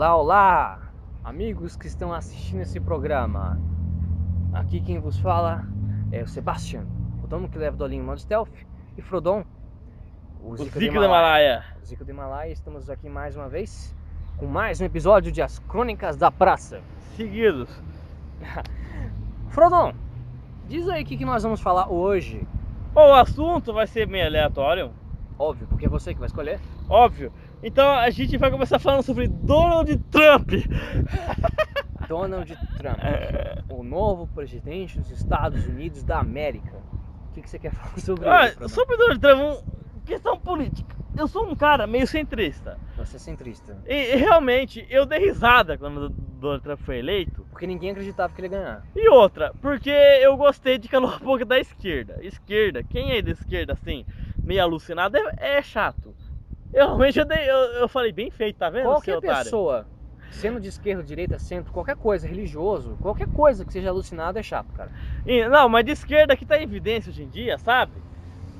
Olá, olá, amigos que estão assistindo esse programa. Aqui quem vos fala é o Sebastian, o dono que leva Dolinho modo stealth, e Frodon, o Zica, o Zica do Himalaia. O Zica do Himalaia, estamos aqui mais uma vez com mais um episódio de As Crônicas da Praça. Seguidos. Frodon, diz aí o que, que nós vamos falar hoje. O assunto vai ser meio aleatório. Óbvio, porque é você que vai escolher. Óbvio. Então a gente vai começar falando sobre Donald Trump. Donald Trump, o novo presidente dos Estados Unidos da América. O que, que você quer falar sobre ah, ele? Sobre Donald Trump, questão política. Eu sou um cara meio centrista. Você é centrista. E realmente, eu dei risada quando o Donald Trump foi eleito. Porque ninguém acreditava que ele ia ganhar. E outra, porque eu gostei de calar um pouco da esquerda. Esquerda, quem é da esquerda assim, meio alucinado, é, é chato. Eu realmente eu, dei, eu, eu, falei bem feito, tá vendo? Qualquer pessoa, sendo de esquerda, direita, centro, qualquer coisa, religioso, qualquer coisa que seja alucinado é chato, cara. E, não, mas de esquerda que tá em evidência hoje em dia, sabe?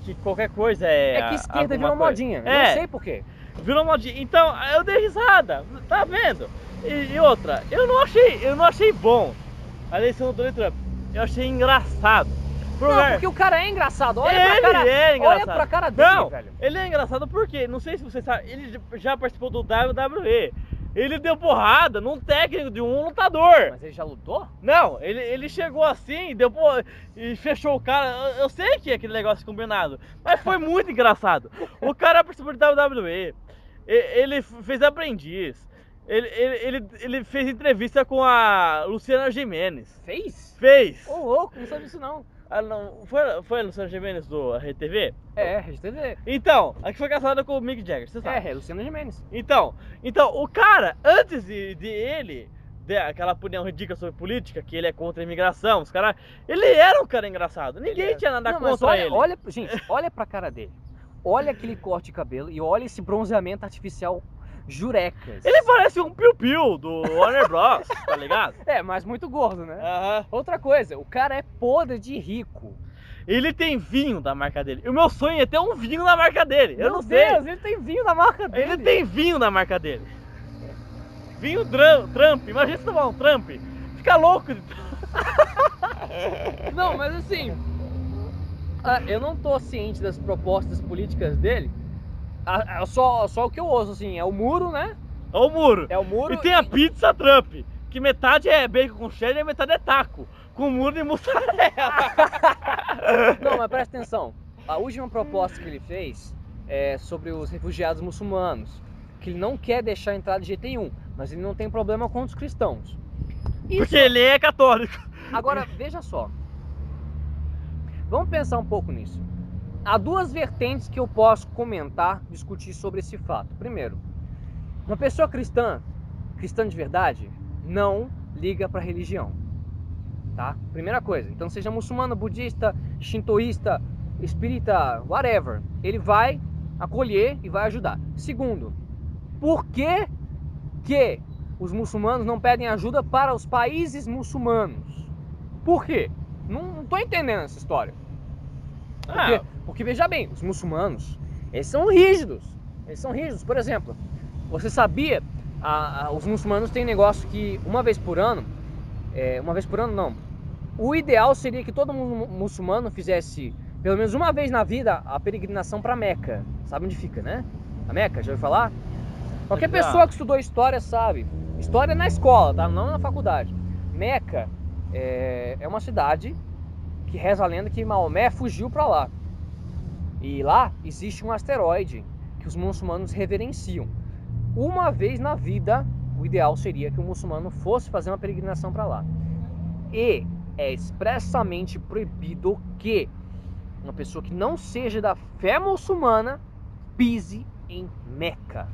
Que qualquer coisa é. É que esquerda virou coisa. modinha. É. Não sei porquê. Virou modinha. Então, eu dei risada, tá vendo? E, e, outra, eu não achei, eu não achei bom a eleição do Donald Trump. Eu achei engraçado. Não, porque o cara é engraçado. Olha ele pra cara, é engraçado. Olha pra cara dele, não, velho. Ele é engraçado porque, não sei se você sabe, ele já participou do WWE. Ele deu porrada num técnico de um lutador. Mas ele já lutou? Não, ele, ele chegou assim, deu por... e fechou o cara. Eu, eu, sei que é aquele negócio combinado, mas foi muito engraçado. O cara participou do WWE. Ele fez aprendiz. Ele, ele, ele, ele, fez entrevista com a Luciana Jimenez. Fez? Fez. Ô, oh, louco, não sabe disso não. Ah, não. Foi, foi a Luciana Gimenez do RTV? É, RTV. Então, a que foi casada com o Mick Jagger, você sabe? É, é Luciana Gimenez. Então, então, o cara, antes de, de ele, aquela opinião ridícula sobre política, que ele é contra a imigração, os caras. Ele era um cara engraçado. Ninguém tinha nada não, contra olha, ele. Olha, gente, olha pra cara dele. Olha aquele corte de cabelo e olha esse bronzeamento artificial jurecas. Ele parece um piu-piu do Warner Bros, tá ligado? É, mas muito gordo, né? Uhum. Outra coisa, o cara é podre de rico. Ele tem vinho da marca dele. O meu sonho é ter um vinho da marca dele. Meu Eu não Deus, sei. ele tem vinho da marca dele. Ele tem vinho da marca dele. Vinho Trump. Imagina se tomar um Trump. Fica louco. não, mas assim, ah, eu não tô ciente das propostas políticas dele, só, só o que eu ouço, assim, é o muro, né? É o muro. É o muro. E tem a pizza Trump, que metade é bacon com cheddar e metade é taco, com muro e mussarela. Não, mas presta atenção. A última proposta que ele fez é sobre os refugiados muçulmanos, que ele não quer deixar entrar de jeito nenhum, mas ele não tem problema com os cristãos. Isso... Porque ele é católico. Agora, veja só. Vamos pensar um pouco nisso há duas vertentes que eu posso comentar, discutir sobre esse fato. Primeiro, uma pessoa cristã, cristã de verdade, não liga para religião. Tá? Primeira coisa. Então, seja muçulmano, budista, shintoísta, espírita, whatever, ele vai acolher e vai ajudar. Segundo, por que que os muçulmanos não pedem ajuda para os países muçulmanos? Por quê? Não estou entendendo essa história. Porque, ah. Porque veja bem, os muçulmanos, eles são rígidos. Eles são rígidos. Por exemplo, você sabia, a, a, os muçulmanos têm negócio que uma vez por ano, é, uma vez por ano não, o ideal seria que todo muçulmano fizesse pelo menos uma vez na vida a peregrinação para Meca. Sabe onde fica, né? A Meca, já ouviu falar? Qualquer pessoa que estudou história sabe. História na escola, tá? Não na faculdade. Meca é, é uma cidade que reza a lenda que Maomé fugiu para lá. E lá existe um asteroide que os muçulmanos reverenciam. Uma vez na vida, o ideal seria que o muçulmano fosse fazer uma peregrinação para lá. E é expressamente proibido que uma pessoa que não seja da fé muçulmana pise em Meca.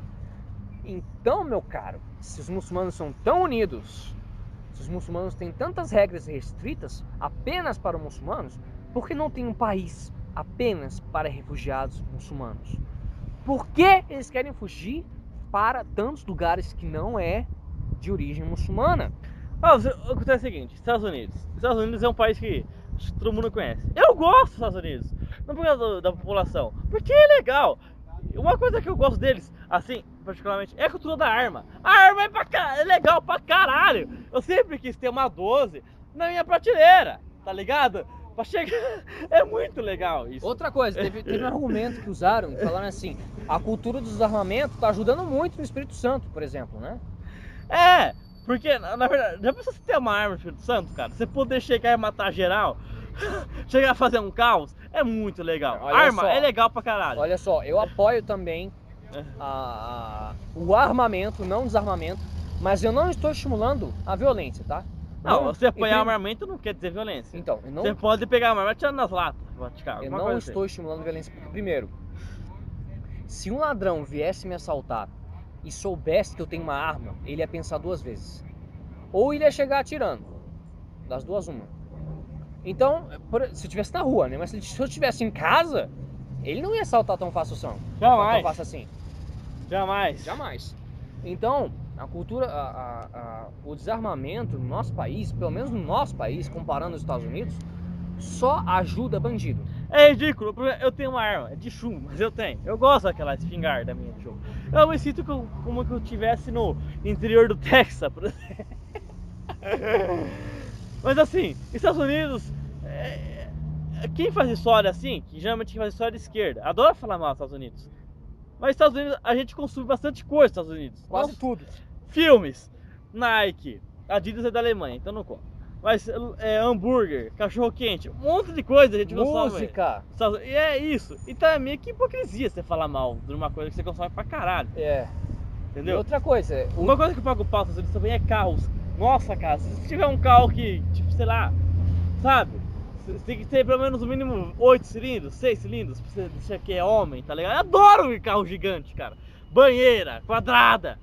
Então, meu caro, se os muçulmanos são tão unidos se os muçulmanos têm tantas regras restritas apenas para os muçulmanos, por que não tem um país apenas para refugiados muçulmanos? Por que eles querem fugir para tantos lugares que não é de origem muçulmana? Ah, que é o seguinte, Estados Unidos. Estados Unidos é um país que todo mundo conhece. Eu gosto dos Estados Unidos, não por causa da população, porque é legal. Uma coisa que eu gosto deles, assim, particularmente, é a cultura da arma. A arma é, pra, é legal pra caralho. Eu sempre quis ter uma 12 na minha prateleira, tá ligado? Pra chegar. É muito legal isso. Outra coisa, teve, teve um argumento que usaram, falando assim, a cultura do desarmamento tá ajudando muito no Espírito Santo, por exemplo, né? É, porque, na, na verdade, já pensou você ter uma arma no Espírito Santo, cara? Você poder chegar e matar geral, chegar a fazer um caos, é muito legal. Olha arma só. é legal pra caralho. Olha só, eu apoio também É. a- a- o armamento, não o desarmamento, mas eu não estou estimulando a violência, tá? Não, você apoiar prim- armamento não quer dizer violência. Então, não, Você pode pegar uma arma e atirar nas latas, praticar. eu não coisa assim. estou estimulando violência, porque, primeiro, se um ladrão viesse me assaltar e soubesse que eu tenho uma arma, ele ia pensar duas vezes. Ou ele ia chegar atirando. Das duas, uma. Então, por- se eu estivesse na rua, né? Mas se eu estivesse em casa, ele não ia assaltar tão fácil assim. Tão Jamais, fácil assim. jamais. Jamais. Então, a cultura, a- a- a- o desarmamento no nosso país, pelo menos no nosso país, comparando os Estados Unidos, só ajuda bandido. É ridículo, eu tenho uma arma, é de chumbo, mas eu tenho. Eu gosto daquela espingarda minha de chumbo. Eu me sinto co- como que eu estivesse no interior do Texas, por exemplo. Mas assim, Estados Unidos, é- é- quem faz história assim, que geralmente quem faz história é de esquerda, adora falar mal dos Estados Unidos. Mas Estados Unidos, a gente consome bastante coisa Estados Unidos. Quase Não- tudo. Filmes, Nike, Adidas é da Alemanha, então não conta. Mas é, hambúrguer, cachorro quente, um monte de coisa a gente consome. Música. E é isso. Então é meio que hipocrisia você falar mal de uma coisa que você consome pra caralho, É. E entendeu? outra coisa, o- Uma coisa que eu pago pau Unidos também é carros. Nossa, cara, se tiver um carro que, tipo, sei lá, sabe? Você tem que ter pelo menos no mínimo 8 cilindros, 6 cilindros, pra você dizer que é homem, tá ligado? Eu adoro carro gigante, cara. Banheira, quadrada.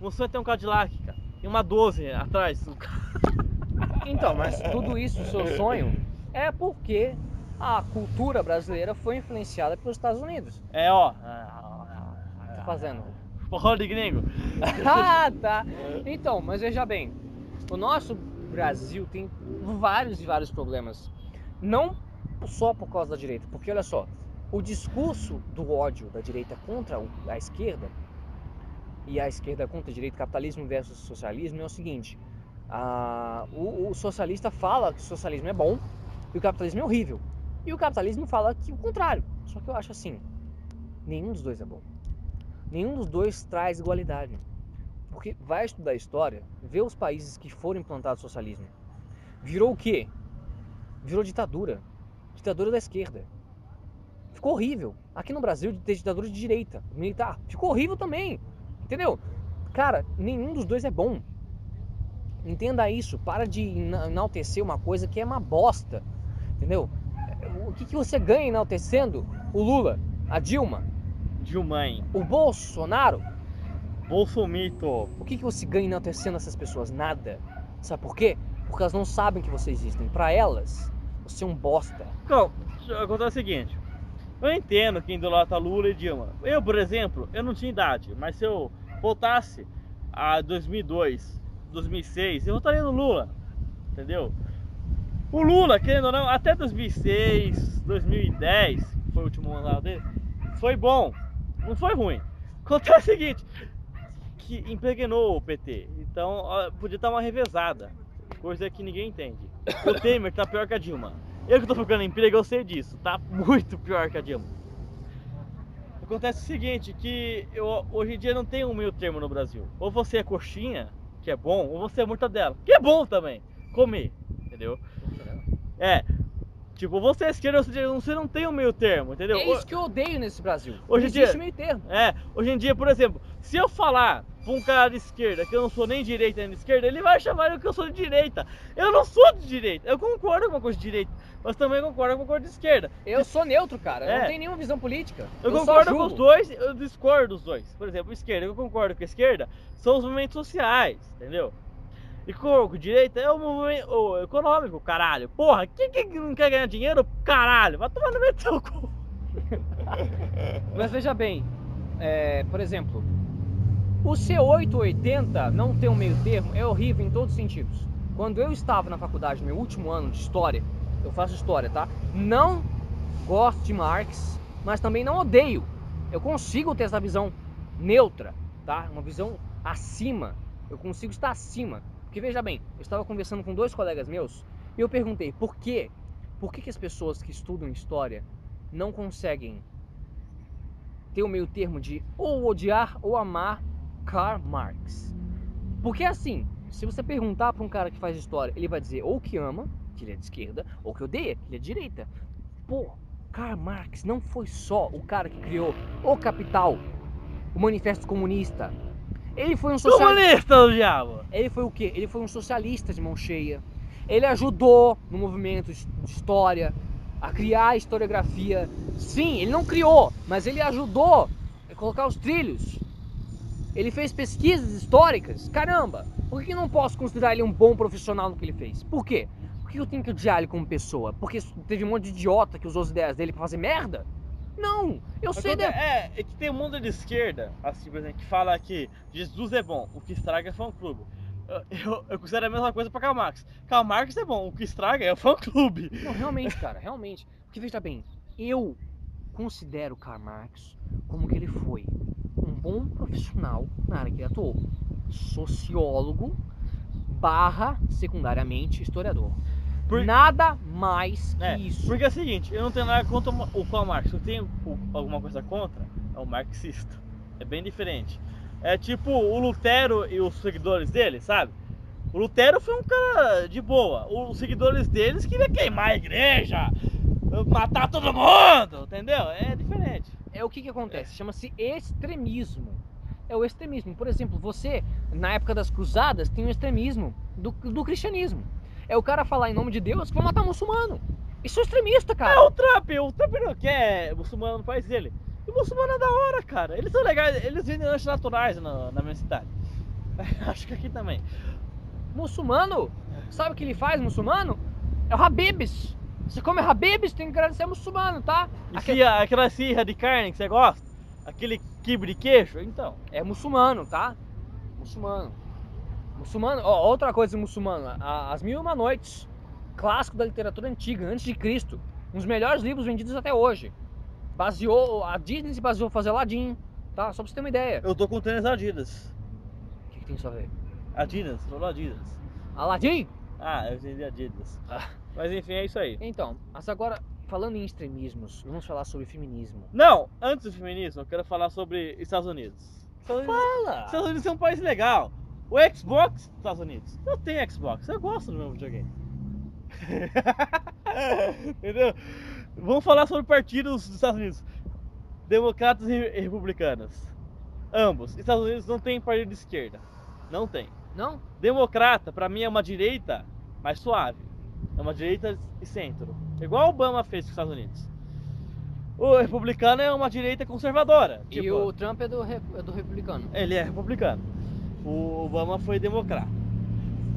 Você vai ter um Cadillac, cara. Tem uma 12 atrás. Então, mas tudo isso, o seu sonho, é porque a cultura brasileira foi influenciada pelos Estados Unidos. É, ó. Tá fazendo. Porra de gringo. ah, tá. Então, mas veja bem, o nosso Brasil tem vários e vários problemas. Não só por causa da direita, porque olha só, o discurso do ódio da direita contra a esquerda e a esquerda contra a direita, capitalismo versus socialismo, é o seguinte: ah, o, o socialista fala que o socialismo é bom e o capitalismo é horrível. E o capitalismo fala que o contrário. Só que eu acho assim: nenhum dos dois é bom. Nenhum dos dois traz igualdade. Porque vai estudar história, vê os países que foram implantados socialismo. Virou o quê? Virou ditadura. Ditadura da esquerda. Ficou horrível. Aqui no Brasil, ter ditadura de direita, militar. Ficou horrível também. Entendeu? Cara, nenhum dos dois é bom. Entenda isso. Para de ena- enaltecer uma coisa que é uma bosta. Entendeu? O que, que você ganha enaltecendo o Lula, a Dilma, Dilmãe. o Bolsonaro? Bolsomito. O que, que você ganha enaltecendo essas pessoas? Nada. Sabe por quê? Porque elas não sabem que você existem. Para elas, você é um bosta. Então, contar o seguinte. Eu entendo quem idolatra Lula e Dilma. Eu, por exemplo, eu não tinha idade, mas se eu voltasse a 2002, 2006, eu votaria no Lula, entendeu? O Lula, querendo ou não, até 2006, 2010, que foi o último mandato dele, foi bom, não foi ruim. Acontece o seguinte, que impregnou o PT, então podia estar uma revezada, coisa que ninguém entende. O Temer tá pior que a Dilma. Eu que tô ficando emprego, eu sei disso, tá muito pior que a Dilma. Acontece o seguinte, que eu, hoje em dia não tem um meio termo no Brasil. Ou você é coxinha, que é bom, ou você é mortadela, que é bom também, comer, entendeu? É, tipo, você é esquerda, você você não tem um meio termo, entendeu? É isso que eu odeio nesse Brasil. Hoje em não existe dia- meio termo. É, hoje em dia, por exemplo, se eu falar pra um cara de esquerda que eu não sou nem direita nem de esquerda, ele vai chamar eu que eu sou de direita. Eu não sou de direita. Eu concordo com uma coisa de direita, mas também concordo com uma coisa de esquerda. Eu sou neutro, cara. Eu É. não tenho nenhuma visão política. Eu, só concordo com os dois, eu discordo dos dois. Por exemplo, esquerda, eu concordo com a esquerda, são os movimentos sociais, entendeu? E com direita é o movimento o econômico, caralho. Porra, quem que não quer ganhar dinheiro? Caralho, vai tomar no seu cu. Mas veja bem, é, por exemplo, o C880 não ter um meio termo é horrível em todos os sentidos. Quando eu estava na faculdade, meu último ano de história, eu faço história, tá? Não gosto de Marx, mas também não odeio. Eu consigo ter essa visão neutra, tá? Uma visão acima. Eu consigo estar acima. Porque veja bem, eu estava conversando com dois colegas meus e eu perguntei por quê? Por que, que as pessoas que estudam história não conseguem ter o meio termo de ou odiar ou amar Karl Marx? Porque assim, se você perguntar para um cara que faz história, ele vai dizer ou que ama, que ele é de esquerda, ou que odeia, que ele é de direita. Pô, Karl Marx não foi só o cara que criou o Capital, o Manifesto Comunista. Ele foi um socialista. Comunista, diabo! Ele foi o quê? Ele foi um socialista de mão cheia. Ele ajudou no movimento de história a criar a historiografia. Sim, ele não criou, mas ele ajudou a colocar os trilhos. Ele fez pesquisas históricas. Caramba, por que não posso considerar ele um bom profissional no que ele fez? Por quê? Por que eu tenho que odiar ele como pessoa? Porque teve um monte de idiota que usou as ideias dele pra fazer merda? Não, eu sei. De... É, é que tem um mundo de esquerda, assim, por exemplo, que fala que Jesus é bom, o que estraga é fã-clube. Eu, eu, eu, considero a mesma coisa pra Karl Marx. Karl Marx é bom, o que estraga é o fã-clube. Não, realmente, cara, realmente. Porque veja bem, eu considero Karl Marx como que ele foi bom profissional na área que ele atuou. Sociólogo barra, secundariamente, historiador. Por... Nada mais que é, isso. Porque é o seguinte, eu não tenho nada contra o Karl Marx. Eu tenho alguma coisa contra, é o marxista. É bem diferente. É tipo o Lutero e os seguidores dele, sabe? O Lutero foi um cara de boa. Os seguidores deles queriam queimar a igreja, matar todo mundo, entendeu? É diferente. É o que que acontece? Chama-se extremismo. É o extremismo. Por exemplo, você, na época das cruzadas, tem o extremismo do, do cristianismo. É o cara falar em nome de Deus que vai matar muçulmano. Isso é extremista, cara. É o Trump, o Trump não quer muçulmano no país dele. E muçulmano é da hora, cara. Eles são legais, eles vendem lanches naturais na, na minha cidade. Acho que aqui também. Muçulmano, sabe o que ele faz, muçulmano? É o Habibs. Você come Habibs, tem que agradecer muçulmano, tá? E Aquele... aquela cirra de carne que você gosta? Aquele quibe de queijo? Então. É muçulmano, tá? Muçulmano. Muçulmano, ó, outra coisa muçulmana, As Mil e Uma Noites, clássico da literatura antiga, antes de Cristo. Um dos melhores livros vendidos até hoje. Baseou, a Disney se baseou em fazer Aladdin, tá? Só pra você ter uma ideia. Eu tô com tênis Adidas. O que, que tem isso a ver? Adidas, falou Adidas. Aladdin? Ah, eu entendi Adidas. Ah. Mas enfim, é isso aí. Então, mas agora, falando em extremismos, vamos falar sobre feminismo. Não, antes do feminismo, eu quero falar sobre Estados Unidos. Estados Unidos Fala! Estados Unidos é um país legal. O Xbox dos Estados Unidos. Eu tenho Xbox, eu gosto do meu videogame. Entendeu? Vamos falar sobre partidos dos Estados Unidos. Democratas e republicanos. Ambos. Estados Unidos não tem partido de esquerda. Não tem. Não? Democrata, para mim, é uma direita mais suave. É uma direita e centro. Igual o Obama fez com os Estados Unidos. O republicano é uma direita conservadora. E tipo, o Trump é do, é do republicano. Ele é republicano o Obama foi democrata.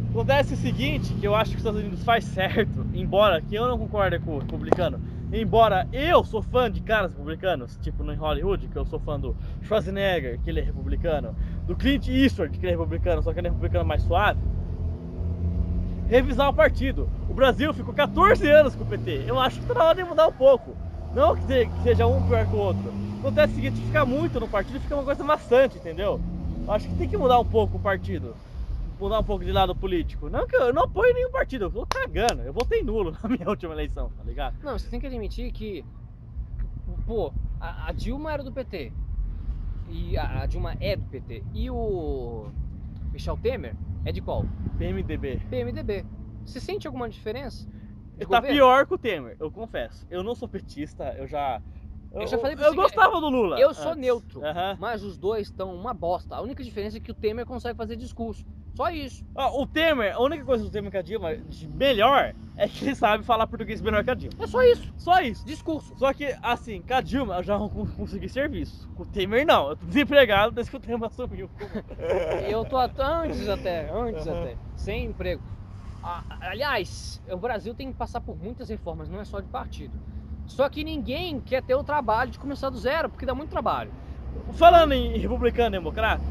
Acontece o seguinte, que eu acho que os Estados Unidos faz certo, embora que eu não concorde com o republicano, embora eu sou fã de caras republicanos, tipo no Hollywood, que eu sou fã do Schwarzenegger, que ele é republicano, do Clint Eastwood, que ele é republicano, só que ele é republicano mais suave, revisar o partido. O Brasil ficou 14 anos com o PT, eu acho que tá na hora de mudar um pouco. Não que seja um pior que o outro. Acontece o seguinte, ficar muito no partido fica uma coisa maçante, entendeu? Acho que tem que mudar um pouco o partido. Mudar um pouco de lado político. Não que eu não apoio nenhum partido, eu tô cagando. Eu votei nulo na minha última eleição, tá ligado? Não, você tem que admitir que. Pô, a, a Dilma era do PT. E a, a, Dilma é do PT. E o Michel Temer é de qual? PMDB. PMDB. Você sente alguma diferença? Tá governo? pior que o Temer, eu confesso. Eu não sou petista, eu já eu, já falei pra eu gostava do Lula. Eu sou antes. neutro, uhum. mas os dois estão uma bosta. A única diferença é que o Temer consegue fazer discurso. Só isso. Ah, o Temer, a única coisa do Temer que a Dilma de melhor é que ele sabe falar português melhor que a Dilma. É só isso. Só isso. Discurso. Só que, assim, com a Dilma eu já não consegui serviço. Com o Temer não. Eu tô desempregado desde que o Temer assumiu. eu tô antes até, antes uhum. até, sem emprego. Aliás, o Brasil tem que passar por muitas reformas, não é só de partido. Só que ninguém quer ter o trabalho de começar do zero, porque dá muito trabalho. Falando em republicano e democrata,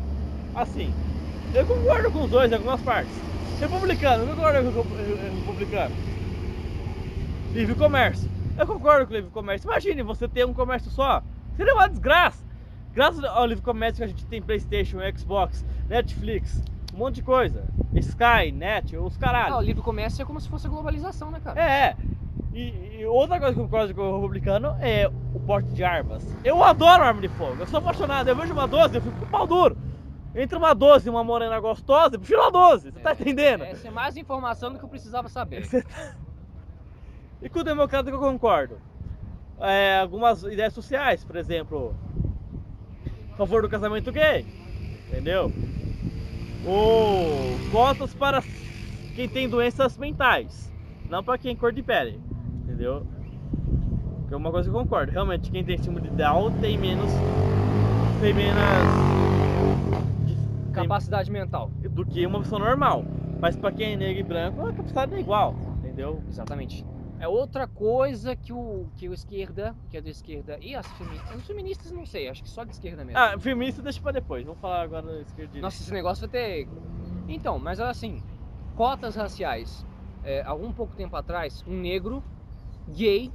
assim, eu concordo com os dois em algumas partes. Republicano, eu concordo com o republicano. Livre comércio. Eu concordo com o livre comércio. Imagine você ter um comércio só. Seria uma desgraça. Graças ao livre comércio que a gente tem Playstation, Xbox, Netflix, um monte de coisa. Sky, Net, os caralho. Ah, o livre comércio é como se fosse a globalização, né, cara? É. E, e outra coisa que eu concordo com o republicano é o porte de armas. Eu adoro arma de fogo, eu sou apaixonado. Eu vejo uma 12, eu fico com o pau duro. Entre uma 12 e uma morena gostosa, eu prefiro uma 12, você tá entendendo? Essa é mais informação do que eu precisava saber. E com o democrata que eu concordo. É, algumas ideias sociais, por exemplo, a favor do casamento gay, entendeu? Ou cotas para quem tem doenças mentais, não para quem é cor de pele, entendeu? Que é uma coisa que eu concordo. Realmente, quem tem síndrome de Down tem menos. tem menos. Capacidade mental. do que uma pessoa normal. Mas para quem é negro e branco, a capacidade é igual, entendeu? Exatamente. É outra coisa que o, que o esquerda, que é da esquerda, e as feministas, os feministas não sei, acho que só de esquerda mesmo. Ah, feminista deixa pra depois, vamos falar agora da esquerda. Nossa, esse negócio vai ter. Então, mas assim, cotas raciais. É, algum pouco tempo atrás, um negro gay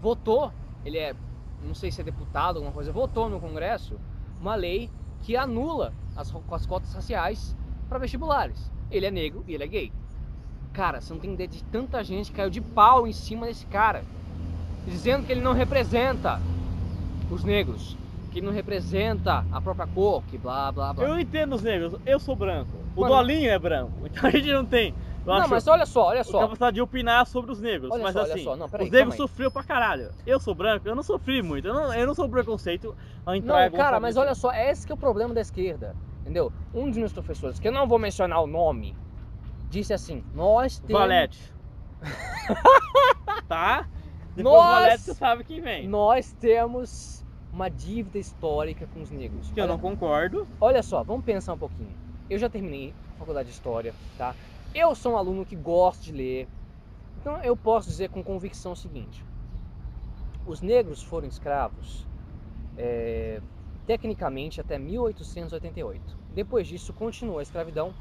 votou, ele é, não sei se é deputado, alguma coisa, votou no Congresso uma lei que anula as, as cotas raciais para vestibulares. Ele é negro e ele é gay. Cara, você não tem ideia de tanta gente que caiu de pau em cima desse cara, dizendo que ele não representa os negros, que ele não representa a própria cor, que blá blá blá. Eu entendo os negros, eu sou branco. O Mano- Dolinho é branco, então a gente não tem. Eu Não, acho mas olha só, olha só. capacidade de opinar sobre os negros. Olha mas só, olha assim, só, não, peraí, os negros sofriam pra caralho. Eu sou branco, eu não sofri muito. Eu não, eu não sou preconceito ao entrar Não, cara, mas olha só, é esse que é o problema da esquerda, entendeu? Um dos meus professores, que eu não vou mencionar o nome, disse assim: Nós temos, Valete. tá? Depois Nós- Valete você sabe quem vem. nós temos uma dívida histórica com os negros. Que eu olha, não concordo. olha só, vamos pensar um pouquinho. Eu já terminei a faculdade de história, tá? Eu sou um aluno que gosta de ler, então eu posso dizer com convicção o seguinte: os negros foram escravos é, tecnicamente até 1888. Depois disso, continua a escravidão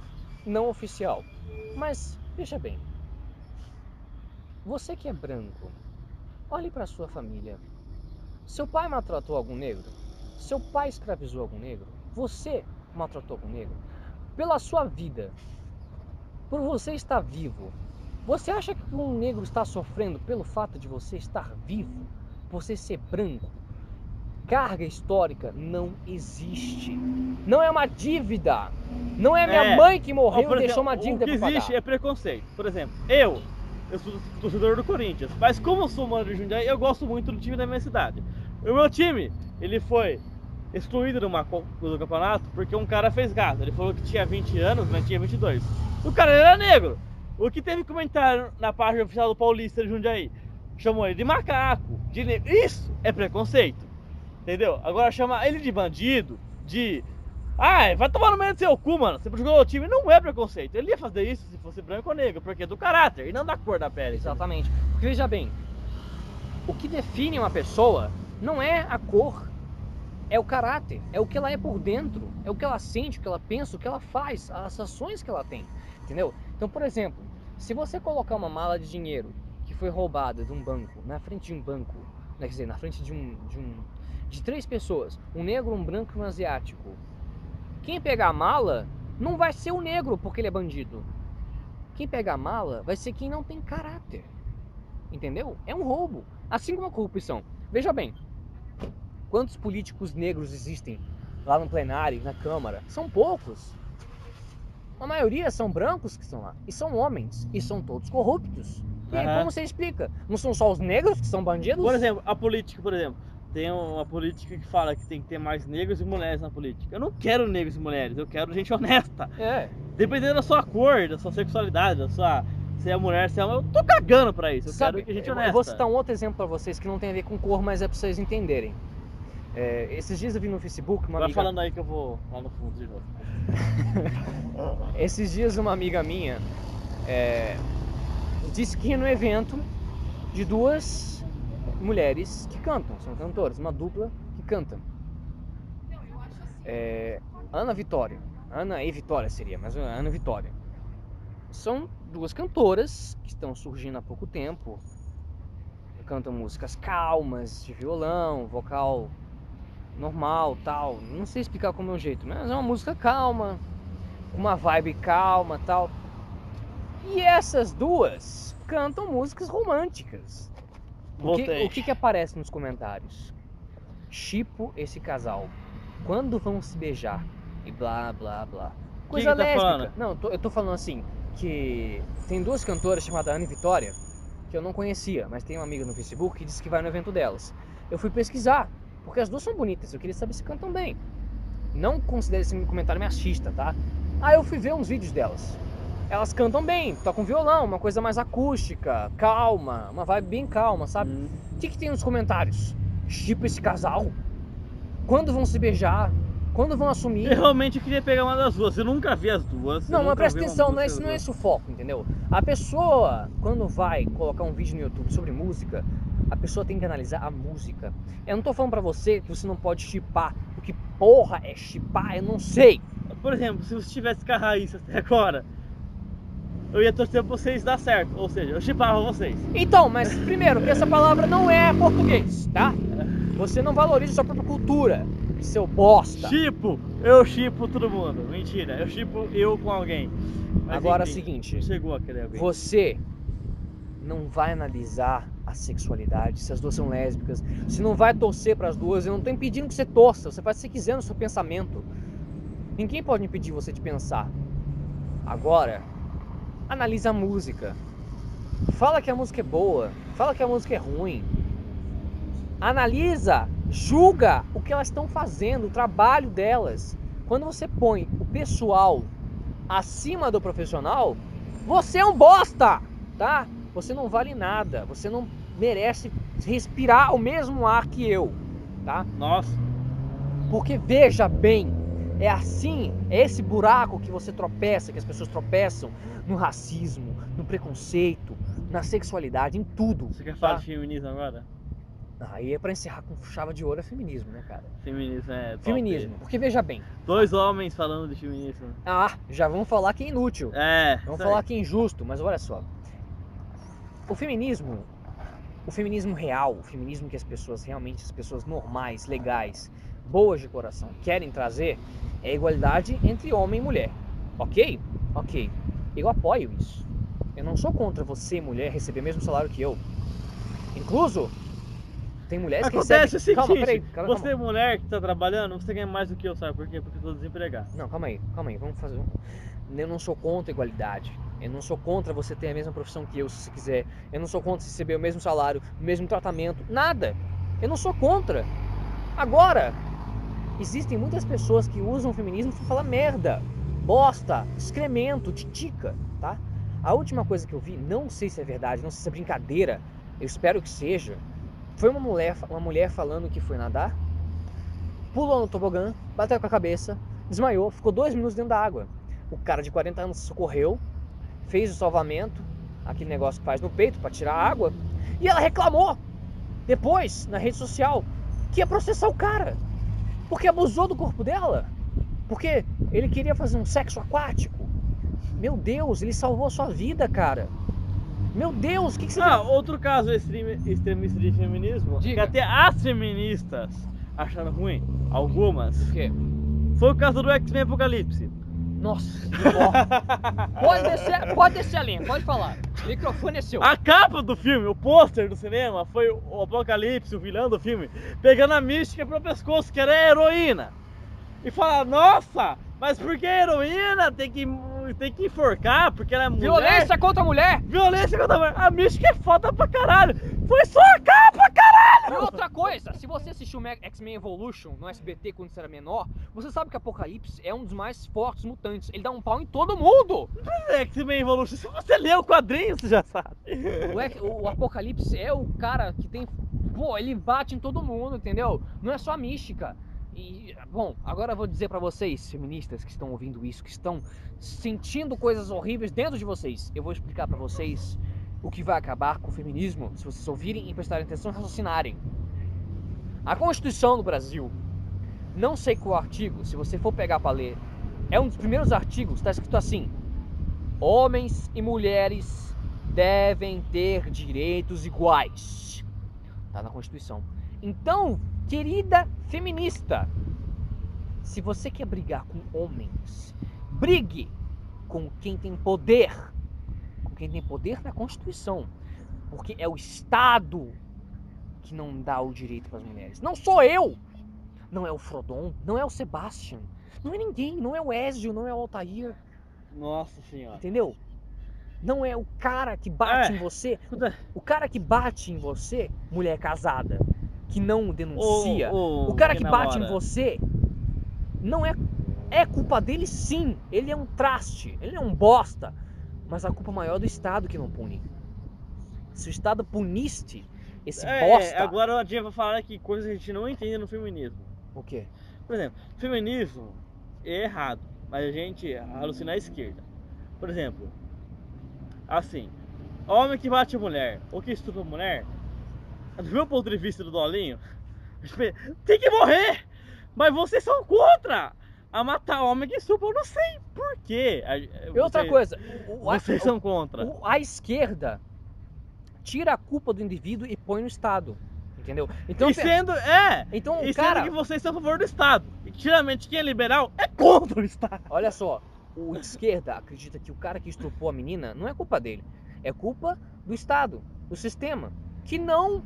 não oficial. Mas veja bem, você que é branco, olhe para sua família. Seu pai maltratou algum negro? Seu pai escravizou algum negro? Você maltratou algum negro? Pela sua vida, por você estar vivo, você acha que um negro está sofrendo pelo fato de você estar vivo? Você ser branco? Carga histórica não existe. Não é uma dívida. Não é minha É. mãe que morreu por e deixou uma exemplo, dívida O que existe pagar. é preconceito. Por exemplo, eu, eu sou torcedor do Corinthians, mas como eu sou mano de Jundiaí, eu gosto muito do time da minha cidade. O meu time, ele foi excluído numa co- do campeonato porque um cara fez gato. Ele falou que tinha 20 anos, mas tinha 22. O cara era negro. O que teve comentário na página oficial do Paulista de Jundiaí? Chamou ele de macaco, de negro. Isso é preconceito. Entendeu? Agora chamar ele de bandido, de. Ai, vai tomar no meio do seu cu, mano. Você jogou o time, não é preconceito. Ele ia fazer isso se fosse branco ou negro, porque é do caráter e não da cor da pele. Exatamente. Porque veja bem, o que define uma pessoa não é a cor, é o caráter, é o que ela é por dentro, é o que ela sente, o que ela pensa, o que ela faz, as ações que ela tem, entendeu? Então, por exemplo, se você colocar uma mala de dinheiro que foi roubada de um banco, na frente de um banco, né, quer dizer, na frente de um, de um de três pessoas, um negro, um branco e um asiático, quem pegar a mala não vai ser o negro porque ele é bandido. Quem pega a mala vai ser quem não tem caráter. Entendeu? É um roubo. Assim como a corrupção. Veja bem, quantos políticos negros existem lá no plenário, na Câmara? São poucos. A maioria são brancos que estão lá. E são homens. E são todos corruptos. E aí, Aham. como você explica? Não são só os negros que são bandidos? Por exemplo, a política, por exemplo. Tem uma política que fala que tem que ter mais negros e mulheres na política. Eu não quero negros e mulheres, eu quero gente honesta. É. Dependendo da sua cor, da sua sexualidade, da sua. Se é mulher, se é homem, eu tô cagando pra isso. Eu Sabe, quero que gente honesta. eu vou citar um outro exemplo pra vocês que não tem a ver com cor, mas é pra vocês entenderem. É, esses dias eu vi no Facebook uma Vai amiga... falando aí que eu vou lá no fundo de novo. Esses dias uma amiga minha é, disse que ia no evento de duas mulheres que cantam, são cantoras, uma dupla que canta. É, Ana Vitória, Ana e Vitória seria, mas Ana Vitória. São duas cantoras que estão surgindo há pouco tempo. Cantam músicas calmas, de violão, vocal normal, tal. Não sei explicar como é o jeito, mas é uma música calma, com uma vibe calma, tal. E essas duas cantam músicas românticas. O que, o que que aparece nos comentários? Chipo esse casal. Quando vão se beijar? E blá blá blá. Coisa que tá lésbica. falando? Não, eu tô, eu tô falando assim, que tem duas cantoras chamadas Ana e Vitória, que eu não conhecia, mas tem uma amiga no Facebook que disse que vai no evento delas. Eu fui pesquisar, porque as duas são bonitas, eu queria saber se cantam bem. Não considere esse comentário machista, tá? Aí eu fui ver uns vídeos delas. Elas cantam bem, tocam violão, uma coisa mais acústica, calma, uma vibe bem calma, sabe? Hum. O que, que tem nos comentários? Tipo esse casal? Quando vão se beijar? Quando vão assumir? Eu realmente queria pegar uma das duas. Eu nunca vi as duas. Não, mas presta atenção, não é, esse, não é esse o foco, entendeu? A pessoa, quando vai colocar um vídeo no YouTube sobre música, a pessoa tem que analisar a música. Eu não tô falando pra você que você não pode chipar. O que porra é chipar? Eu não sei. Por exemplo, se você tivesse com a Raíssa até agora, eu ia torcer pra vocês dar certo. Ou seja, eu chipava vocês. Então, mas primeiro, que essa palavra não é português, tá? Você não valoriza sua própria cultura, seu bosta. Chipo! Eu chipo todo mundo. Mentira, eu chipo eu com alguém. Mas Agora é o enfim, seguinte, Chegou aquele alguém. Você não vai analisar sexualidade, se as duas são lésbicas. Você não vai torcer para as duas. Eu não tô impedindo que você torça. Você faz o que você quiser no seu pensamento. Ninguém pode impedir você de pensar. Agora, analisa a música. Fala que a música é boa. Fala que a música é ruim. Analisa, julga o que elas estão fazendo, o trabalho delas. Quando você põe o pessoal acima do profissional, você é um bosta, tá? Você não vale nada, você não merece respirar o mesmo ar que eu, tá? Nossa, Porque veja bem, é assim, é esse buraco que você tropeça, que as pessoas tropeçam no racismo, no preconceito, na sexualidade, em tudo. você quer tá? falar de feminismo agora? Aí é pra encerrar com chave de ouro é feminismo, né, cara? Feminismo é. top. Feminismo. Porque veja bem, Dois homens falando de feminismo. ah, já vamos falar que é inútil. É. Vamos isso falar que é injusto, mas olha só. O feminismo, o feminismo real, o feminismo que as pessoas realmente, as pessoas normais, legais, boas de coração, querem trazer é a igualdade entre homem e mulher. Ok? Ok. Eu apoio isso. Eu não sou contra você, mulher, receber o mesmo salário que eu. Incluso, tem mulheres que Acontece o recebem... seguinte, Calma, peraí. Calma, você mulher que tá trabalhando, você ganha mais do que eu, sabe por quê? Porque eu tô desempregado. Não, calma aí, calma aí, vamos fazer. um- Eu não sou contra a igualdade. Eu não sou contra você ter a mesma profissão que eu, se você quiser. Eu não sou contra você receber o mesmo salário, o mesmo tratamento, nada. Eu não sou contra. Agora, existem muitas pessoas que usam o feminismo para falar merda, bosta, excremento, titica, tá? A última coisa que eu vi, não sei se é verdade, não sei se é brincadeira, eu espero que seja, foi uma mulher, uma mulher falando que foi nadar, pulou no tobogã, bateu com a cabeça, desmaiou, ficou dois minutos dentro da água. O cara de 40 anos socorreu, fez o salvamento, aquele negócio que faz no peito para tirar a água, e ela reclamou depois na rede social que ia processar o cara porque abusou do corpo dela, porque ele queria fazer um sexo aquático. Meu Deus, ele salvou a sua vida, cara. Meu Deus, o que, que você Ah, outro caso extremista de feminismo, que Diga. até as feministas acharam ruim, algumas, O quê? foi o caso do X-Men Apocalipse. Nossa, pode descer, pode descer a linha, pode falar. O microfone é seu. A capa do filme, o pôster do cinema, foi o Apocalipse, o vilão do filme, pegando a mística pro pescoço, que era a heroína. E fala, nossa, mas por que a heroína tem que, tem que enforcar? Porque ela é mulher? Violência contra a mulher. Violência contra a mulher. A mística é foda pra caralho. Foi só a capa, caralho! E outra coisa, se você assistiu Me- X-Men Evolution no SBT quando você era menor, você sabe que Apocalipse é um dos mais fortes mutantes. Ele dá um pau em todo mundo. X-Men Evolution, se você lê o quadrinho, você já sabe. O, o Apocalipse é o cara que tem. Pô, ele bate em todo mundo, entendeu? Não é só a mística. E, bom, agora eu vou dizer pra vocês, feministas que estão ouvindo isso, que estão sentindo coisas horríveis dentro de vocês, eu vou explicar pra vocês o que vai acabar com o feminismo se vocês ouvirem e prestarem atenção e raciocinarem. A Constituição do Brasil, não sei qual artigo, se você for pegar pra ler, é um dos primeiros artigos, está escrito assim: Homens e mulheres devem ter direitos iguais. Tá na Constituição. Então, querida feminista, se você quer brigar com homens, brigue com quem tem poder, com quem tem poder na Constituição, porque é o Estado que não dá o direito para as mulheres. Não sou eu, não é o Frodon, não é o Sebastian, não é ninguém, não é o Ezio, não é o Altair, Nossa senhora. entendeu? Não é o cara que bate É. em você, o cara que bate em você, mulher casada, que não denuncia, o, o cara que bate em você não é é culpa dele sim. Ele é um traste, ele é um bosta, mas a culpa maior é do Estado que não pune. Se o Estado puniste esse É, bosta, agora a gente vai falar aqui coisas que a gente não entende no feminismo. o quê? Por exemplo, feminismo é errado, mas a gente alucina a esquerda. Por exemplo, assim, homem que bate mulher ou que estupra mulher, do meu ponto de vista do Dolinho, tem que morrer! Mas vocês são contra a matar homem que estupra, eu não sei por quê. E outra vocês- coisa, o- a- Vocês são contra. o- a esquerda tira a culpa do indivíduo e põe no Estado, entendeu? Então, e sendo, é, então e cara, sendo que vocês são a favor do Estado. E geralmente quem é liberal é contra o Estado. Olha só, o de esquerda acredita que o cara que estuprou a menina não é culpa dele, é culpa do Estado, do sistema, que não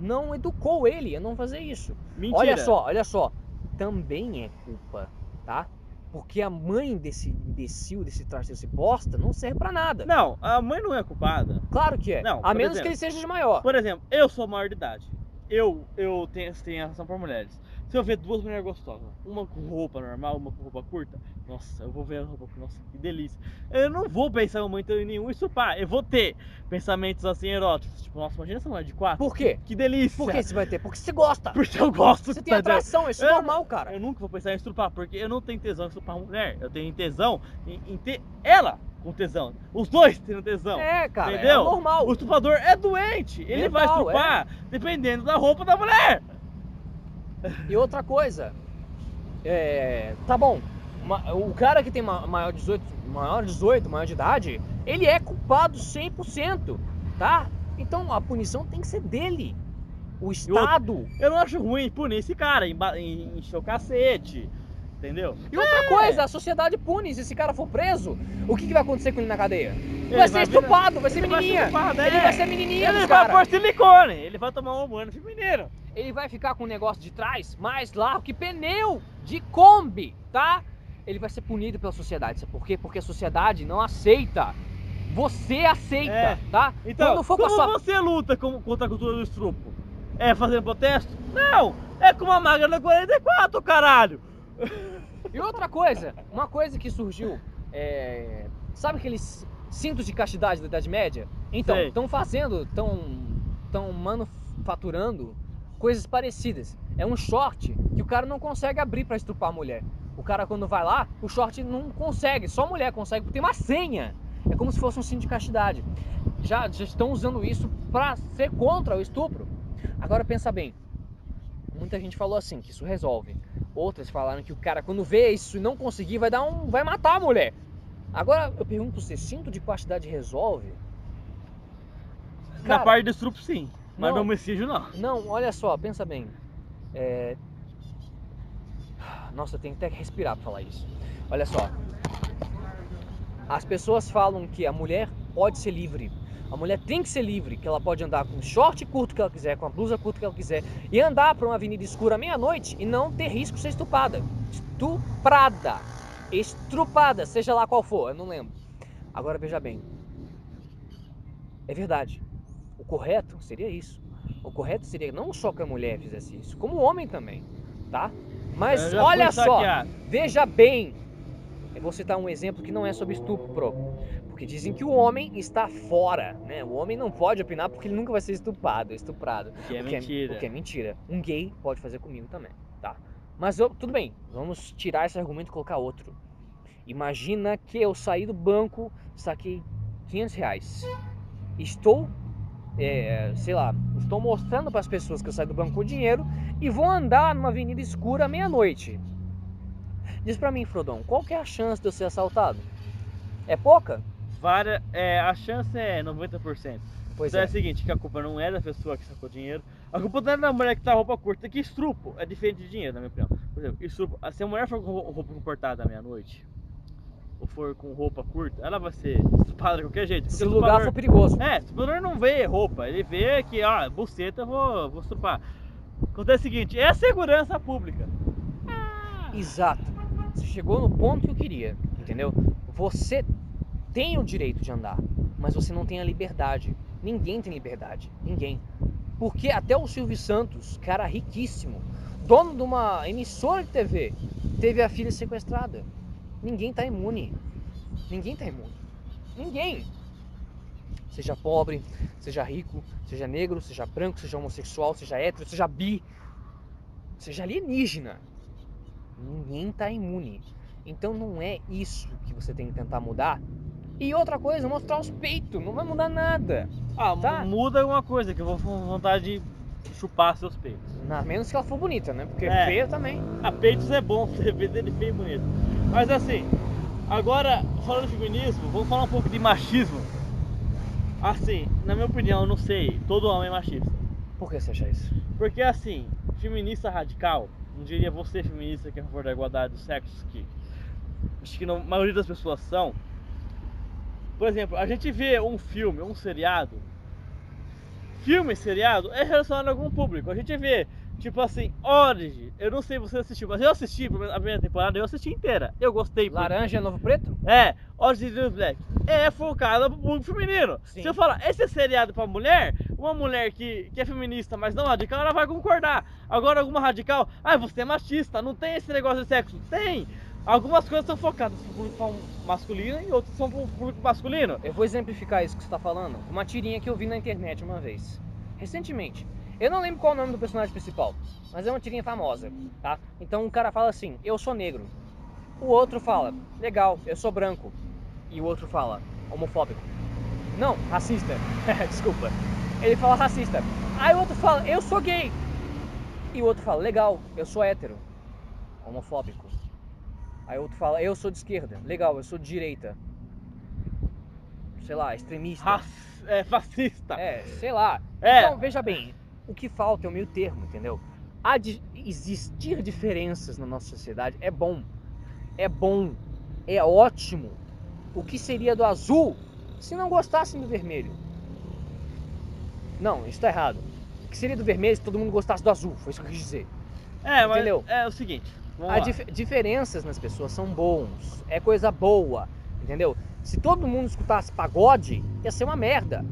não educou ele a não fazer isso. Mentira. Olha só, olha só, também é culpa, tá? Porque a mãe desse imbecil, desse traste, desse bosta, não serve pra nada. Não, a mãe não é culpada. Claro que é. Não, a menos exemplo- que ele seja de maior. Por exemplo, eu sou maior de idade. Eu, eu tenho, tenho ação por mulheres. Se eu ver duas mulheres gostosas, uma com roupa normal, uma com roupa curta, nossa, eu vou ver a roupa, nossa, que delícia. Eu não vou pensar muito em nenhum estupar. Eu vou ter pensamentos assim eróticos. Tipo, nossa, imagina essa mulher de quatro. Por quê? Que delícia. Por que você vai ter? Porque você gosta. Porque eu gosto. Você tem atração, isso é normal, cara. Eu nunca vou pensar em estuprar, porque eu não tenho tesão em estuprar mulher. Eu tenho tesão em, em ter ela com tesão. Os dois tendo tesão. É, cara, é Entendeu? normal. O estuprador é doente. Ele vai Mental, estuprar dependendo da roupa da mulher. E outra coisa, é, tá bom, ma- o cara que tem ma- maior 18, maior 18, maior de idade, ele é culpado 100%, tá? Então a punição tem que ser dele. O Estado. Eu não acho ruim punir esse cara, em- encher o cacete. Entendeu? E outra É. coisa, a sociedade pune. Se esse cara for preso, o que, que vai acontecer com ele na cadeia? Ele vai ser vai virar- estupado, vai ser Ele vai ser menininha. estupado, Ele é. vai ser menininha Ele dos vai pôr silicone. Ele vai tomar um humano feminino. Ele vai ficar com o negócio de trás mais largo que pneu de Kombi, tá? Ele vai ser punido pela sociedade. Sabe por quê? Porque a sociedade não aceita. Você aceita, É. tá? Então, Quando for com a como sua você luta contra a cultura do estrupo? É fazendo protesto? Não! É com uma magra da 44, caralho! E outra coisa, uma coisa que surgiu, é, sabe aqueles cintos de castidade da Idade Média? Então, estão fazendo, estão estão manufaturando coisas parecidas. É um short que o cara não consegue abrir para estrupar a mulher. O cara quando vai lá, o short não consegue, só a mulher consegue, porque tem uma senha. É como se fosse um cinto de castidade. Já, já estão usando isso para ser contra o estupro. Agora pensa bem. Muita gente falou assim que isso resolve. Outras falaram que o cara, quando vê isso e não conseguir, vai dar um. vai matar a mulher. Agora eu pergunto você, cinto de castidade resolve? Na Cara, parte do estrupo, sim. Mas não. homicídio, não. Não, olha só, pensa bem. É... Nossa, eu tenho até que respirar pra falar isso. Olha só. As pessoas falam que a mulher pode ser livre. A mulher tem que ser livre, que ela pode andar com o short curto que ela quiser, com a blusa curta que ela quiser, e andar pra uma avenida escura à meia-noite e não ter risco de ser estuprada. Estuprada. Estrupada, seja lá qual for, eu não lembro. Agora veja bem. É verdade. Correto seria isso. O correto seria não só que a mulher fizesse isso, como o homem também, tá? Mas olha só, veja bem. Eu vou citar um exemplo que não é sobre estupro. Porque dizem que o homem está fora, né? O homem não pode opinar porque ele nunca vai ser estuprado, estuprado. Que é O mentira. o que é mentira. Um gay pode fazer comigo também, tá? Mas eu- tudo bem, vamos tirar esse argumento e colocar outro. Imagina que eu saí do banco, saquei 500 reais. Estou, é, sei lá, estou mostrando para as pessoas que eu saí do banco com dinheiro e vou andar numa avenida escura à meia-noite. Diz pra mim, Frodon, qual que é a chance de eu ser assaltado? É pouca? Várias, é, a chance é 90%. Pois então é. é. o seguinte, que a culpa não é da pessoa que sacou dinheiro. A culpa não é da mulher que tá com roupa curta. Que estrupo é diferente de dinheiro, na minha opinião. Por exemplo, estrupo, se a mulher for com rou- roupa comportada à meia-noite, ou for com roupa curta, ela vai ser estuprada de qualquer jeito. Se o lugar for perigoso. É, o estuprador não vê roupa, ele vê que, ó, buceta, vou, vou estuprar. Acontece o seguinte, é a segurança pública. Exato. Você chegou no ponto que eu queria, entendeu? Você tem o direito de andar, mas você não tem a liberdade. Ninguém tem liberdade. Ninguém. Porque até o Silvio Santos, cara riquíssimo, dono de uma emissora de TV, teve a filha sequestrada. Ninguém tá imune. Ninguém tá imune. Ninguém. Seja pobre, seja rico, seja negro, seja branco, seja homossexual, seja hétero, seja bi, seja alienígena. Ninguém tá imune. Então não é isso que você tem que tentar mudar. E outra coisa, mostrar os peitos, não vai mudar nada. Ah, Tá. muda alguma coisa, que eu vou com vontade de chupar seus peitos. A menos que ela for bonita, né? Porque É. feia também. A peitos é bom, você vê dele feio e bonito. Mas assim, agora falando de feminismo, vamos falar um pouco de machismo. Assim, na minha opinião, eu não sei, todo homem é machista. Por que você acha isso? Porque assim, feminista radical, não diria você feminista que é a favor da igualdade dos sexos, que acho que a maioria das pessoas são. Por exemplo, a gente vê um filme, um seriado. Filme, seriado é relacionado a algum público. A gente vê, tipo assim, Origin. Eu não sei se você assistiu, mas eu assisti a primeira temporada, eu assisti inteira. Eu gostei. porque- Laranja é novo preto? é, the New Black é focada pro público feminino. Sim. Se eu falar, esse é seriado pra mulher, uma mulher que, que é feminista, mas não radical, ela vai concordar. Agora, alguma radical, ah, você é machista, não tem esse negócio de sexo. Tem! Algumas coisas são focadas pro público masculino e outras são pro público masculino. Eu vou exemplificar isso que você está falando com uma tirinha que eu vi na internet uma vez. Recentemente. Eu não lembro qual é o nome do personagem principal, mas é uma tirinha famosa, tá? Então um cara fala assim, eu sou negro. O outro fala, legal, eu sou branco. E o outro fala, homofóbico. Não, racista. Desculpa. Ele fala racista. Aí o outro fala, eu sou gay. E o outro fala, legal, eu sou hétero. Homofóbico. Aí o outro fala, eu sou de esquerda. Legal, eu sou de direita. Sei lá, extremista. Rac- é, fascista. É, sei lá. É. Então, veja bem, o que falta é o meio termo, entendeu? Há de existir diferenças na nossa sociedade é bom. É bom. É ótimo. O que seria do azul se não gostassem do vermelho? Não, isso tá errado. O que seria do vermelho se todo mundo gostasse do azul? Foi isso que eu quis dizer. É, mas Entendeu? é o seguinte. Lá. dif- diferenças nas pessoas são bons. É coisa boa. Entendeu? Se todo mundo escutasse pagode, ia ser uma merda.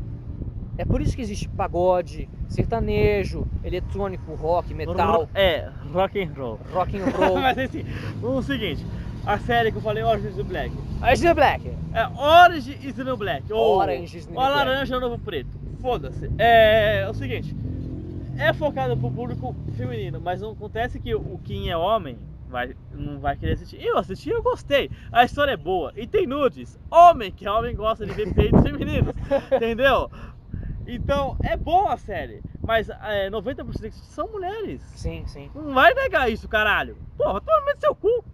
É por isso que existe pagode, sertanejo, eletrônico, rock, metal, É, rock and roll. rock and roll. mas assim, o seguinte, a série que eu falei, Orange is the Black. Orange is the Black. É Orange is the New Black. Ou Orange is the ou Black. laranja é o novo preto. Foda-se. É, é o seguinte, é focado pro público feminino, mas não acontece que o quem é homem vai, não vai querer assistir. Eu assisti, eu gostei. A história é boa. E tem nudes. Homem, que é homem gosta de ver peitos femininos. Entendeu? Então, é bom a série. Mas é, 90% são mulheres. Sim, sim. Não vai negar isso, caralho. Porra, toma no seu cu.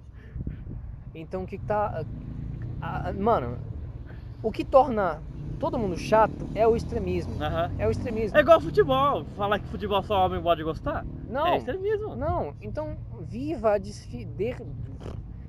Então o que, tá. ah, ah, mano, o que torna todo mundo chato é o extremismo. É o extremismo. É igual futebol. Falar que futebol só homem pode gostar. Não, É extremismo. Não, então viva a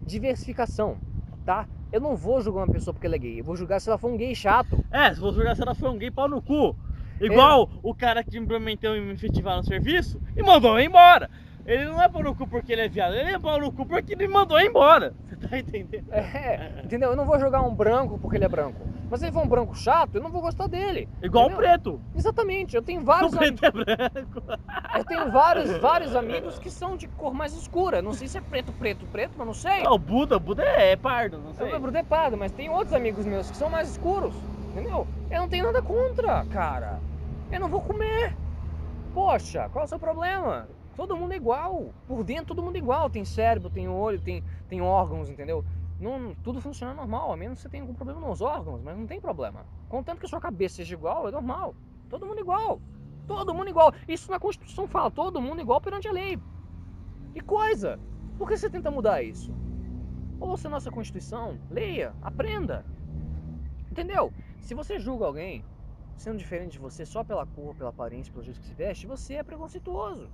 diversificação, tá? Eu não vou julgar uma pessoa porque ela é gay, eu vou julgar se ela for um gay chato. É, se você jogar se ela foi um gay pau no cu. Igual o cara que me prometeu me efetivar no serviço e mandou eu embora. Ele não é pau no cu porque ele é viado, ele é pau no cu porque ele me mandou embora. Você tá entendendo? É, entendeu? Eu não vou jogar um branco porque ele é branco. Mas se ele for um branco chato, eu não vou gostar dele. Igual o entendeu? preto. Exatamente, eu tenho O vários preto é branco. Eu tenho vários, vários amigos que são de cor mais escura. Não sei se é preto, preto, preto, mas não sei. Ah, o Buda, o Buda é, é pardo, não sei. Eu lembro de pardo, mas tem outros amigos meus que são mais escuros. Entendeu? Eu não tenho nada contra, cara. Eu não vou comer. Poxa, qual é o seu problema? Todo mundo é igual. Por dentro todo mundo é igual. Tem cérebro, tem olho, tem, tem órgãos, entendeu? Não, tudo funciona normal, a menos que você tenha algum problema nos órgãos, mas não tem problema. Contanto que sua cabeça seja igual, é normal. Todo mundo igual. Todo mundo igual. Isso na Constituição fala, todo mundo igual perante a lei. Que coisa! Por que você tenta mudar isso? Ouça a nossa Constituição, leia, aprenda. Entendeu? Se você julga alguém sendo diferente de você só pela cor, pela aparência, pelo jeito que se veste, você é preconceituoso.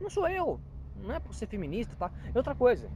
Não sou eu. Não é por ser feminista, tá? E outra coisa.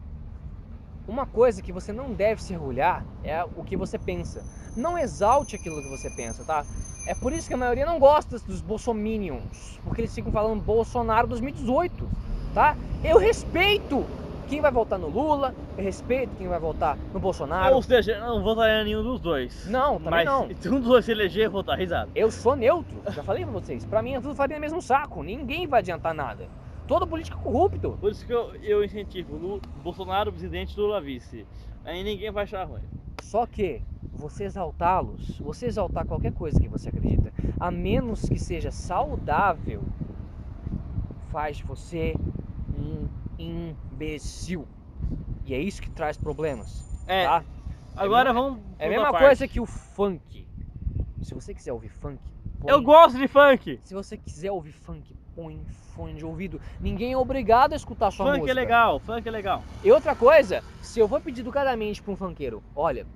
Uma coisa que você não deve se orgulhar é o que você pensa. Não exalte aquilo que você pensa, tá? É por isso que a maioria não gosta dos bolsominions, porque eles ficam falando Bolsonaro 2018, tá? Eu respeito quem vai votar no Lula, eu respeito quem vai votar no Bolsonaro. Ou seja, não votaria nenhum dos dois. Não, também Mas não. se um dos dois se eleger, eu vou estar risado. Eu sou neutro, já falei pra vocês. Pra mim é tudo farinha no mesmo saco, ninguém vai adiantar nada. Todo político é corrupto. Por isso que eu, eu incentivo Lu, Bolsonaro presidente, Lula vice. Aí ninguém vai achar ruim. Só que você exaltá-los, você exaltar qualquer coisa que você acredita, a menos que seja saudável, faz de você um imbecil. E é isso que traz problemas, É, tá? agora vamos. É a mesma outra coisa parte. que o funk. Se você quiser ouvir funk, põe. Eu gosto de funk! Se você quiser ouvir funk, põe fone de ouvido. Ninguém é obrigado a escutar sua Funk música. é legal, funk é legal. E outra coisa, se eu vou pedir educadamente para um funkeiro, olha,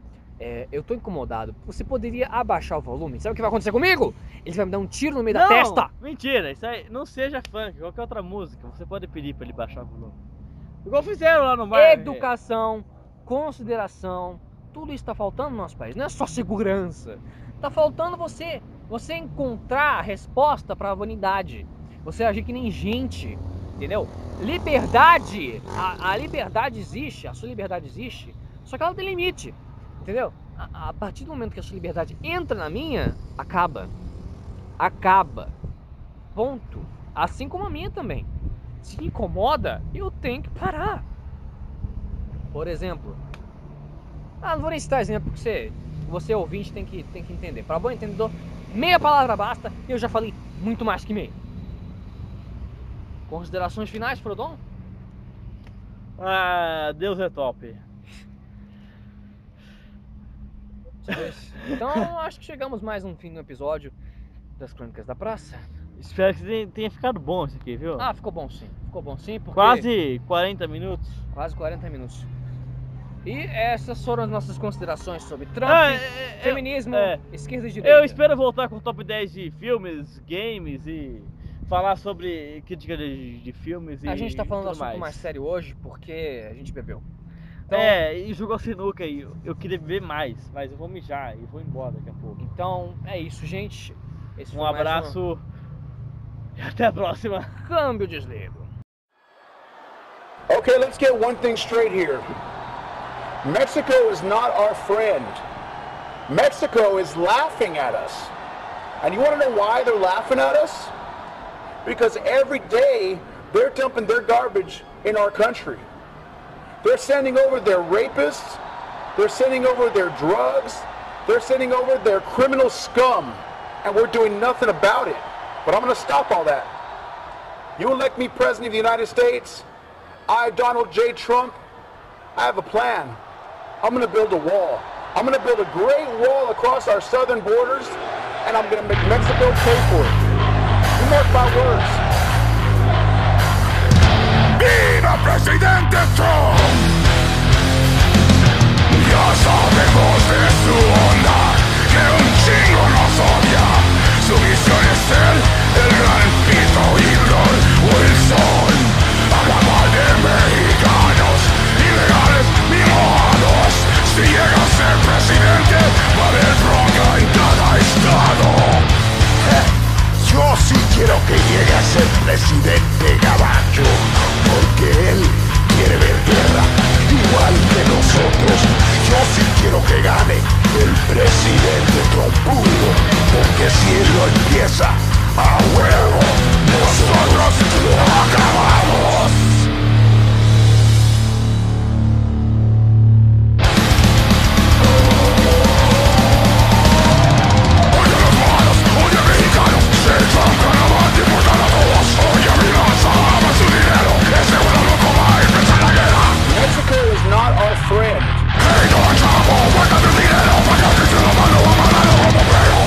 é, eu tô incomodado, você poderia abaixar o volume? Sabe o que vai acontecer comigo? Ele vai me dar um tiro no meio da não, testa. Mentira, isso aí não seja funk, qualquer outra música, você pode pedir pra ele baixar o volume. Igual fizeram lá no bar. Educação, consideração, tudo isso tá faltando no nosso país. Não é só segurança. Tá faltando você, você encontrar a resposta para a vanidade. Você agir que nem gente, entendeu? Liberdade, a, a liberdade existe, a sua liberdade existe, só que ela tem limite, entendeu? A, a partir do momento que a sua liberdade entra na minha, acaba. Acaba. Ponto. Assim como a minha também. Se incomoda, eu tenho que parar. Por exemplo, ah, não vou nem citar exemplo porque você, você ouvinte tem que, tem que entender. Para bom entendedor, meia palavra basta e eu já falei muito mais que meia. Considerações finais, Frodon? Ah, Deus é top. Então acho que chegamos mais um fim do episódio das Crônicas da Praça. Espero que tenha- ficado bom isso aqui, viu? Ah, ficou bom sim. Ficou bom sim, porque Quase 40 minutos. quase 40 minutos. E essas foram as nossas considerações sobre Trump, Ah, é, é, feminismo, é. esquerda e direita. Eu espero voltar com o top 10 de filmes, games e falar sobre crítica de, de filmes e A gente tá falando tudo assunto mais. mais. sério hoje porque a gente bebeu. Então, É, e jogou sinuca e eu, eu queria beber mais, mas eu vou mijar e vou embora daqui a pouco. então é isso, gente. Esse Um abraço e até a próxima. câmbio desligo. Okay, let's get one thing straight here. Mexico is not our friend. Mexico is laughing at us. And you want to know why they're laughing at us? Because every day they're dumping their garbage in our country. They're sending over their rapists, they're sending over their drugs, they're sending over their criminal scum, and we're doing nothing about it. But I'm going to stop all that. You elect me President of the United States, I, Donald J. Trump, I have a plan. I'm going to build a wall. I'm going to build a great wall across our southern borders, and I'm going to make Mexico pay for it. You mark my words. ¡Viva presidente Trump! Ya sabemos de su onda, que un chingo nos odia. Su visión es él, el gran pito y Wilson. Habla mal de mexicanos, ilegales, mimojados. Si llega a ser presidente, va a haber bronca en cada estado. Yo sí quiero que llegue a ser presidente, caballo que él quiere ver guerra, igual que nosotros. Yo sí quiero que gane el presidente trompudo, porque si él lo empieza, a huevo, nosotros lo acabamos.